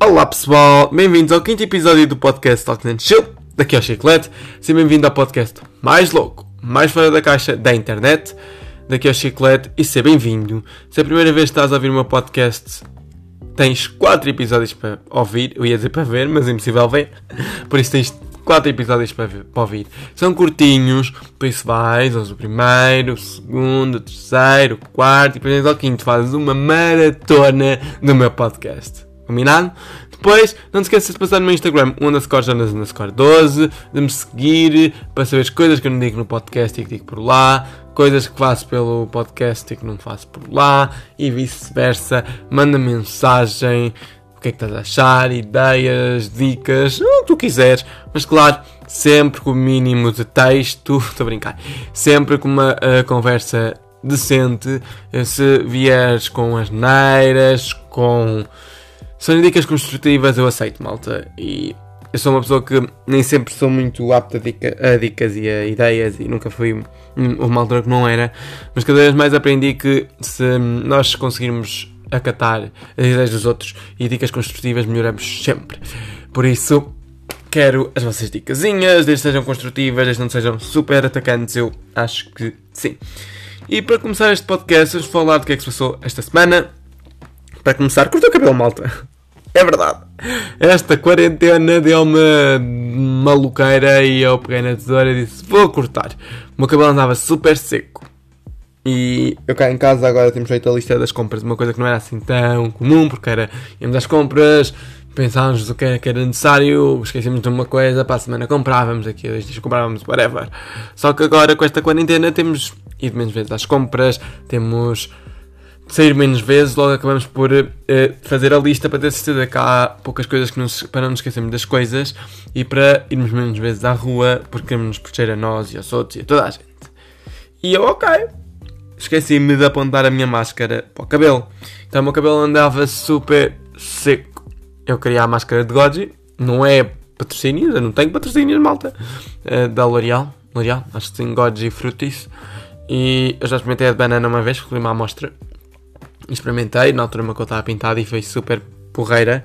Olá pessoal, bem-vindos ao quinto episódio do podcast Talk and Chill. Daqui ao Chiclete, seja bem-vindo ao podcast mais louco, mais fora da caixa da internet. Daqui ao Chiclete e seja bem-vindo. Se é a primeira vez que estás a ouvir o meu podcast, tens 4 episódios para ouvir. Eu ia dizer para ver, mas é impossível ver. Por isso tens 4 episódios para, ver, para ouvir. São curtinhos, por isso vais ao primeiro, o segundo, o terceiro, o quarto e depois ao quinto. Fazes uma maratona do meu podcast. Combinado? Depois, não te esqueças de passar no meu Instagram, underscore Jonas underscore 12, de me seguir para saber as coisas que eu não digo no podcast e que digo por lá, coisas que faço pelo podcast e que não faço por lá, e vice-versa. Manda mensagem, o que é que estás a achar, ideias, dicas, o que tu quiseres, mas claro, sempre com o mínimo de texto, estou a brincar, sempre com uma uh, conversa decente, se vieres com as neiras, com são dicas construtivas, eu aceito, malta. E eu sou uma pessoa que nem sempre sou muito apta a, dica, a dicas e a ideias e nunca fui uma altura que não era. Mas cada vez mais aprendi que se nós conseguirmos acatar as ideias dos outros e dicas construtivas, melhoramos sempre. Por isso, quero as vossas dicasinhas, desde sejam construtivas, desde não sejam super atacantes, eu acho que sim. E para começar este podcast, vamos falar do que é que se passou esta semana. Para começar, cortou o cabelo, malta. É verdade. Esta quarentena deu-me maluqueira e eu peguei na tesoura e disse: Vou cortar. O meu cabelo andava super seco. E eu cá em casa agora temos feito a lista das compras, uma coisa que não era assim tão comum, porque era íamos às compras, pensávamos o que era, que era necessário, esquecemos de uma coisa, para a semana comprávamos, aqui dois dias comprávamos, whatever. Só que agora com esta quarentena temos ido menos vezes às compras, temos sair menos vezes, logo acabamos por uh, fazer a lista para ter certeza que há poucas coisas que nos, para não nos esquecermos das coisas e para irmos menos vezes à rua porque queremos nos proteger a nós e aos outros e a toda a gente. E eu, ok, esqueci-me de apontar a minha máscara para o cabelo. Então o meu cabelo andava super seco. Eu queria a máscara de Goji, não é patrocínio, eu não tenho patrocínios, malta, uh, da L'Oreal. L'Oreal, acho que tem Goji Frutis. E eu já experimentei a de banana uma vez, fui uma amostra experimentei, na altura meu cabelo estava pintado e foi super porreira,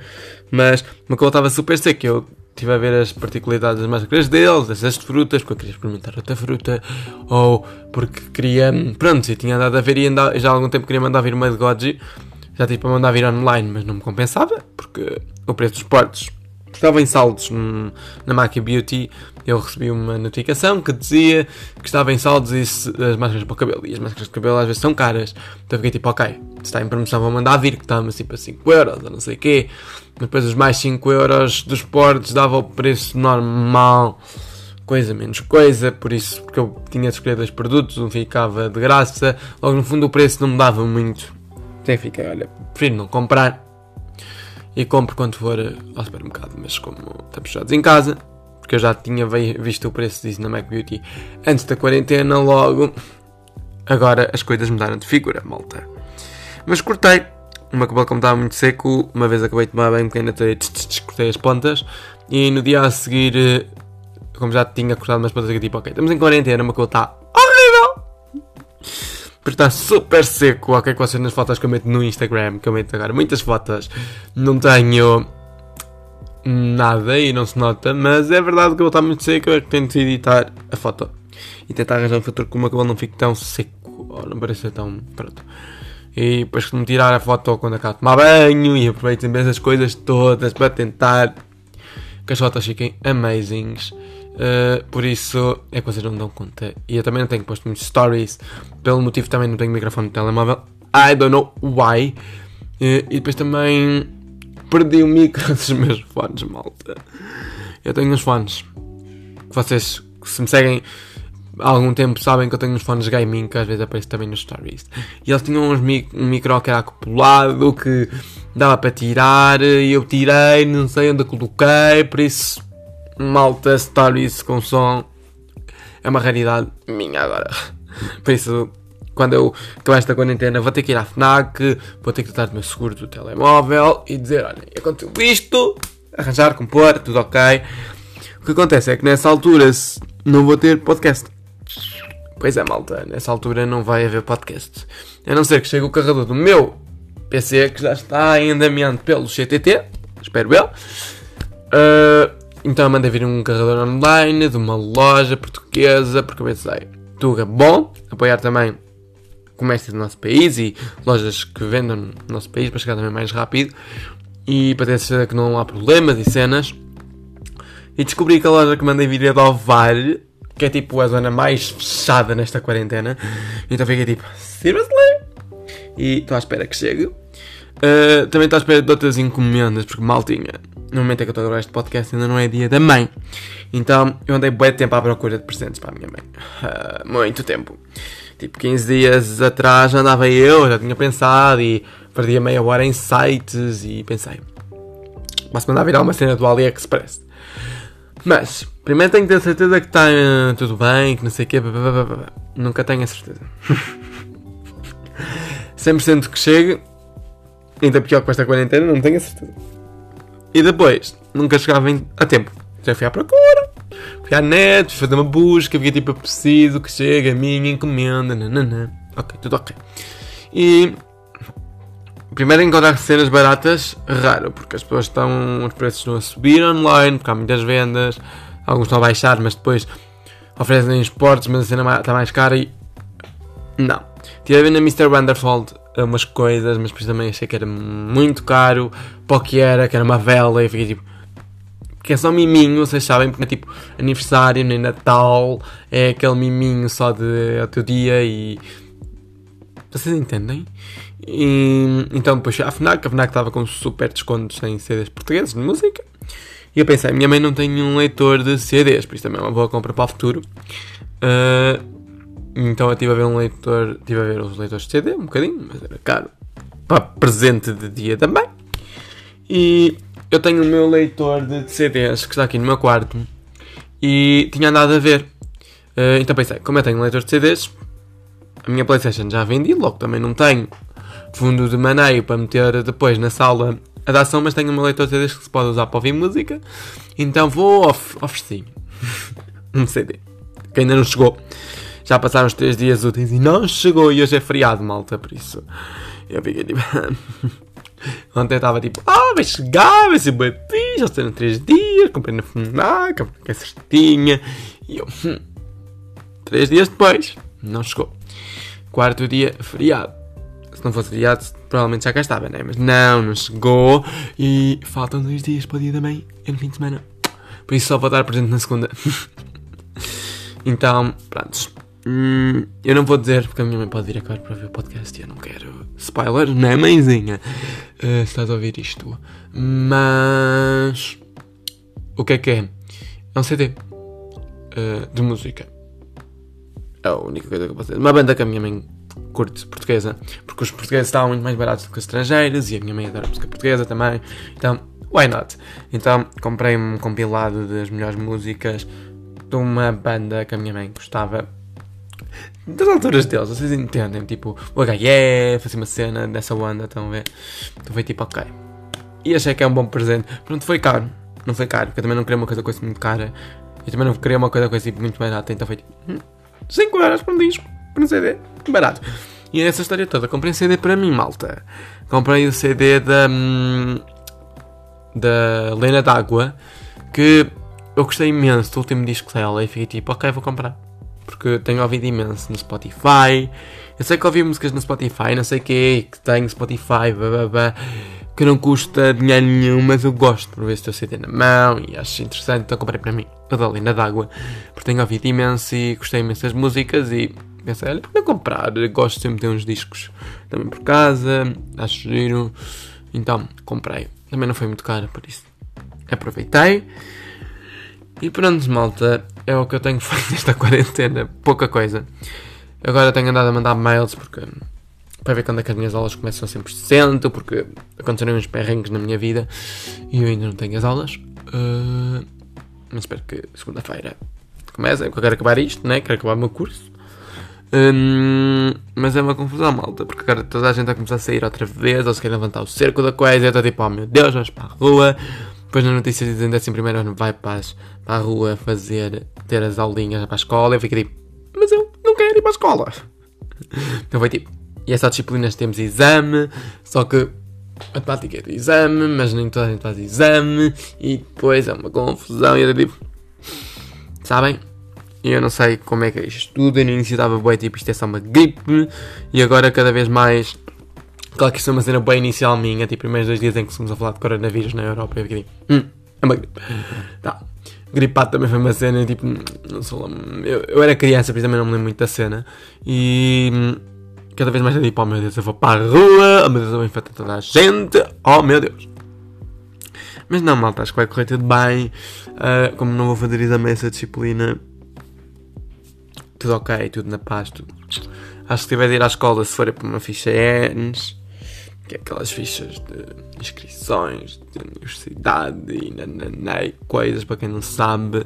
mas meu cabelo estava super seco. Eu estive a ver as particularidades das máscaras deles, dessas frutas, porque eu queria experimentar outra fruta, ou porque queria. Pronto, eu tinha andado a ver e andava, já há algum tempo queria mandar vir uma de Goji, já tive para mandar vir online, mas não me compensava, porque o preço dos portos estava em saldos na Maki Beauty, eu recebi uma notificação que dizia que estava em saldos e as máscaras para o cabelo. E as máscaras de cabelo às vezes são caras. Então fiquei tipo, ok, se está em promoção vou mandar vir, que estava tipo a 5 euros ou não sei o quê. Depois os mais 5 euros dos portos dava o preço normal. Coisa menos coisa, por isso, porque eu tinha de escolher dois produtos, um ficava de graça, logo no fundo o preço não mudava muito. Até fiquei, olha, prefiro não comprar e compro quando for ao supermercado. Mas como estamos fechados em casa, porque eu já tinha visto o preço disso na Mac Beauty antes da quarentena, logo agora as coisas mudaram de figura, malta. Mas cortei, meu cabelo como estava muito seco, uma vez acabei de tomar bem um pequeno cortei as pontas e no dia a seguir, eh, como já tinha cortado umas pontas, eu tipo, ok, estamos em quarentena, o meu cabelo está horrível! Porque está super seco. Ok, que vocês nas fotos que eu meto no Instagram, que eu meto agora muitas fotos, não tenho nada e não se nota, mas é verdade que ele está muito seco. Eu é que tento editar a foto e tentar arranjar um fator que o meu cabelo não fique tão seco, ou não pareça tão. Pronto. E depois que me tirar a foto quando acabo de tomar banho e aproveito essas coisas todas para tentar que as fotos fiquem amazings. Uh, por isso é que vocês não dão conta. E eu também não tenho posto muitos stories. Pelo motivo também não tenho microfone no telemóvel. I don't know why. Uh, e depois também perdi o micro dos meus fones, malta. Eu tenho uns fones que vocês, que se me seguem há algum tempo, sabem que eu tenho uns fones gaming que às vezes aparecem também nos stories. E eles tinham uns mic um micro que era acoplado, que dava para tirar, e eu tirei, não sei onde coloquei, por isso malta stories com som é uma raridade minha agora. Por isso, quando eu acabar esta quarentena, vou ter que ir à FNAC, vou ter que tratar do meu seguro do telemóvel e dizer: olha, aconteceu isto, arranjar, compor, tudo ok. O que acontece é que nessa altura não vou ter podcast. Pois é, malta, nessa altura não vai haver podcast. A não ser que chegue o carregador do meu PC que já está em andamento pelo CTT espero eu. Uh, então eu mandei vir um carregador online de uma loja portuguesa, porque eu pensei, Tuga, bom, apoiar também o comércio do nosso país e lojas que vendam no nosso país para chegar também mais rápido e para ter certeza que não há problemas e cenas. E descobri que a loja que mandei vir é de Ovar, que é tipo a zona mais fechada nesta quarentena. Então fiquei tipo, seriously? E estou à espera que chegue. Uh, também estou à espera de outras encomendas, porque mal tinha. No momento em que eu estou a gravar este podcast ainda não é dia da mãe. Então eu andei bem tempo à procura de presentes para a minha mãe. Uh, muito tempo. Tipo 15 dias atrás andava eu, já tinha pensado e perdia meia hora em sites e pensei. Posso mandar virar uma cena do AliExpress. Mas, primeiro tenho que ter certeza que está uh, tudo bem, que não sei o quê. Nunca tenho a certeza. 100% que chegue, ainda pior que com esta quarentena, não tenho a certeza. E depois, nunca chegava a tempo. Já fui à procura, fui à net, fui fazer uma busca, vi tipo, preciso que chegue a minha encomenda, nananã. Ok, tudo ok. E primeiro encontrar cenas baratas, raro, porque as pessoas estão, os preços estão a subir online, porque há muitas vendas, alguns estão a baixar, mas depois oferecem esportes, mas a cena está mais cara e. Não. Tive a na Mr. Wonderful umas coisas, mas depois também achei que era muito caro para que era, que era uma vela, e fiquei tipo. Que é só miminho, vocês sabem, porque é tipo aniversário, nem Natal, é aquele miminho só de ao teu dia e. Vocês entendem? E, então depois à FNAC, a FNAC estava com super descontos em CDs portugueses de música. E eu pensei, minha mãe não tem um leitor de CDs, por isso também é uma boa compra para o futuro. Uh, então eu estive a ver um leitor, estive a ver os leitores de CD um bocadinho, mas era caro. Para presente de dia também. E eu tenho o meu leitor de CDs que está aqui no meu quarto e tinha andado a ver. Uh, então pensei, como eu tenho um leitor de CDs, a minha Playstation já vendi, logo também não tenho fundo de maneio para meter depois na sala a dar som, mas tenho meu leitor de CDs que se pode usar para ouvir música. Então vou of oferecer um CD que ainda não chegou. Já passaram os 3 dias úteis e não chegou e hoje é feriado, malta, por isso. Eu fiquei tipo. Ontem estava tipo, ah, vai chegar, vai ser bem fixe, já serão 3 dias, comprei na FNAC, que é certinha. E eu, hum, 3 dias depois, não chegou. Quarto dia, feriado. Se não fosse feriado, provavelmente já cá estava, né? Mas não, não chegou. E faltam 2 dias para o dia da mãe, é no fim de semana. Por isso só vou dar presente na segunda. então, prontos. Hum, eu não vou dizer porque a minha mãe pode vir agora para ver o podcast e eu não quero spoiler, não é mãezinha? Uh, estás a ouvir isto. Mas. O que é que é? É um CD uh, de música. É a única coisa que eu posso dizer. Uma banda que a minha mãe curte portuguesa, porque os portugueses estavam muito mais baratos do que os estrangeiros e a minha mãe adora música portuguesa também. Então, why not? Então, comprei um compilado das melhores músicas de uma banda que a minha mãe gostava das alturas deles, vocês entendem? Tipo, o HF, assim uma cena dessa onda, estão a ver? Então foi tipo, ok. E achei que é um bom presente. Pronto, foi caro. Não foi caro, porque eu também não queria uma coisa com muito cara. Eu também não queria uma coisa com tipo, muito barata, então foi tipo, 5 hum, euros para um disco, para um CD, barato. E é essa história toda, comprei um CD para mim, malta. Comprei o CD da. Hum, da Lena D'Água, que eu gostei imenso do último disco dela e fiquei tipo, ok, vou comprar porque tenho ouvido imenso no Spotify. Eu sei que ouvi músicas no Spotify, não sei o que, que tenho Spotify, blá, que não custa dinheiro nenhum, mas eu gosto por ver se estou CD na mão e acho interessante, então comprei para mim a da Lina d'Água, porque tenho ouvido imenso e gostei imenso das músicas e pensei, olha, não comprar? Gosto sempre de ter uns discos também por casa, acho giro, então comprei. Também não foi muito caro, por isso aproveitei. E pronto, malta, é o que eu tenho feito nesta quarentena. Pouca coisa. Agora tenho andado a mandar mails porque para ver quando é que as minhas aulas começam a 100%, porque aconteceram uns perrengues na minha vida e eu ainda não tenho as aulas. Uh, mas espero que segunda-feira comece, eu quero acabar isto, né? quero acabar o meu curso. Um, mas é uma confusão, malta, porque agora toda a gente vai começar a sair outra vez, ou se quer levantar o cerco da coisa, eu estou tipo, oh meu Deus, vamos para a rua. Depois na notícia dizem décimo primeiro ano vai para, as, para a rua fazer, ter as aulinhas para a escola. Eu fico tipo, mas eu não quero ir para a escola. Então foi tipo, e essas disciplinas temos exame, só que matemática é do exame, mas nem toda a gente faz exame, e depois é uma confusão, e era tipo. Sabem? E eu não sei como é que é isto tudo. Eu no início estava bem, tipo, isto é só uma gripe, e agora cada vez mais. Claro que isto é uma cena bem inicial minha, tipo, primeiros dois dias em que começamos a falar de coronavírus na Europa, eu fiquei hum, é uma gripe. Tá. Gripado também foi uma cena, tipo, não sei lá, eu, eu era criança, por isso também não me lembro muito da cena, e hum, cada vez mais é tipo, oh meu Deus, eu vou para a rua, oh meu Deus, eu vou infectar toda a gente, oh meu Deus. Mas não, malta, acho que vai correr tudo bem, uh, como não vou fazer exame essa disciplina, tudo ok, tudo na paz, tudo. Acho que tiver de ir à escola, se for para uma ficha ENS, que é aquelas fichas de inscrições de universidade e nananã, coisas para quem não sabe,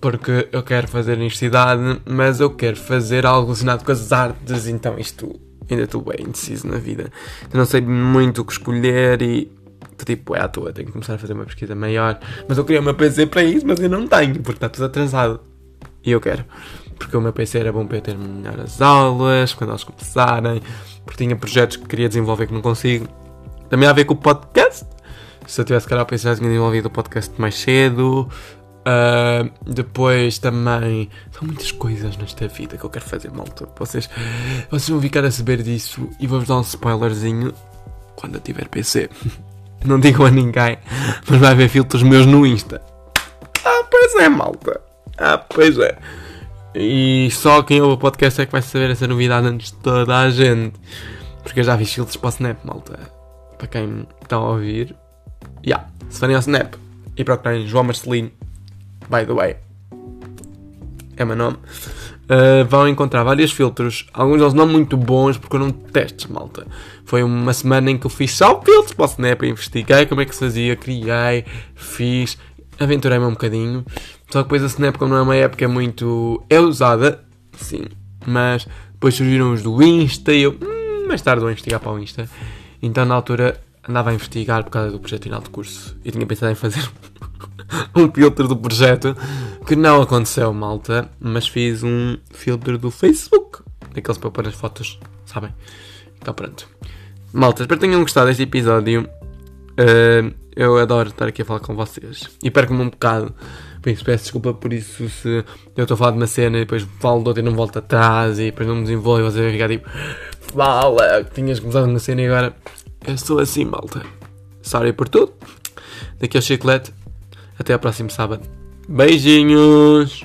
porque eu quero fazer universidade, mas eu quero fazer algo relacionado com as artes, então isto ainda estou bem indeciso na vida. Eu não sei muito o que escolher e tipo, é à toa, tenho que começar a fazer uma pesquisa maior, mas eu queria uma PC para isso, mas eu não tenho, porque está tudo atrasado. E eu quero porque o meu PC era bom para eu ter melhor as aulas, quando elas começarem, porque tinha projetos que queria desenvolver que não consigo. Também a ver com o podcast. Se eu tivesse cara o PC já tinha desenvolvido o podcast mais cedo. Uh, depois também são muitas coisas nesta vida que eu quero fazer, malta. Vocês, vocês vão ficar a saber disso e vou-vos dar um spoilerzinho quando eu tiver PC. Não digam a ninguém, mas vai haver filtros meus no Insta. Ah, pois é, malta. Ah, pois é. E só quem ouve o podcast é que vai saber essa novidade antes de toda a gente. Porque eu já vi filtros para o Snap, malta. Para quem está a ouvir. Yeah. Se forem ao Snap e procurarem João Marcelino, by the way, é meu nome, uh, vão encontrar vários filtros. Alguns deles não muito bons, porque eu não testes, malta. Foi uma semana em que eu fiz só filtros para o Snap, investiguei como é que se fazia, criei, fiz, aventurei-me um bocadinho. Só que depois a como não é uma época muito. é usada, sim, mas depois surgiram os do Insta e eu, hum, mais tarde vou investigar para o Insta. Então na altura andava a investigar por causa do projeto final de curso e tinha pensado em fazer um filtro do projeto que não aconteceu, malta, mas fiz um filtro do Facebook, daqueles para pôr as fotos, sabem? Então pronto. Malta, espero que tenham gostado deste episódio. Uh, eu adoro estar aqui a falar com vocês. E perco-me um bocado. Por isso, peço desculpa por isso se eu estou a falar de uma cena e depois falo de outra e não volto atrás e depois não me desenvolvo e você vai ficar tipo fala, que tinhas começado na cena e agora eu sou assim, malta. Sorry por tudo. Daqui ao chiclete. Até ao próximo sábado. Beijinhos!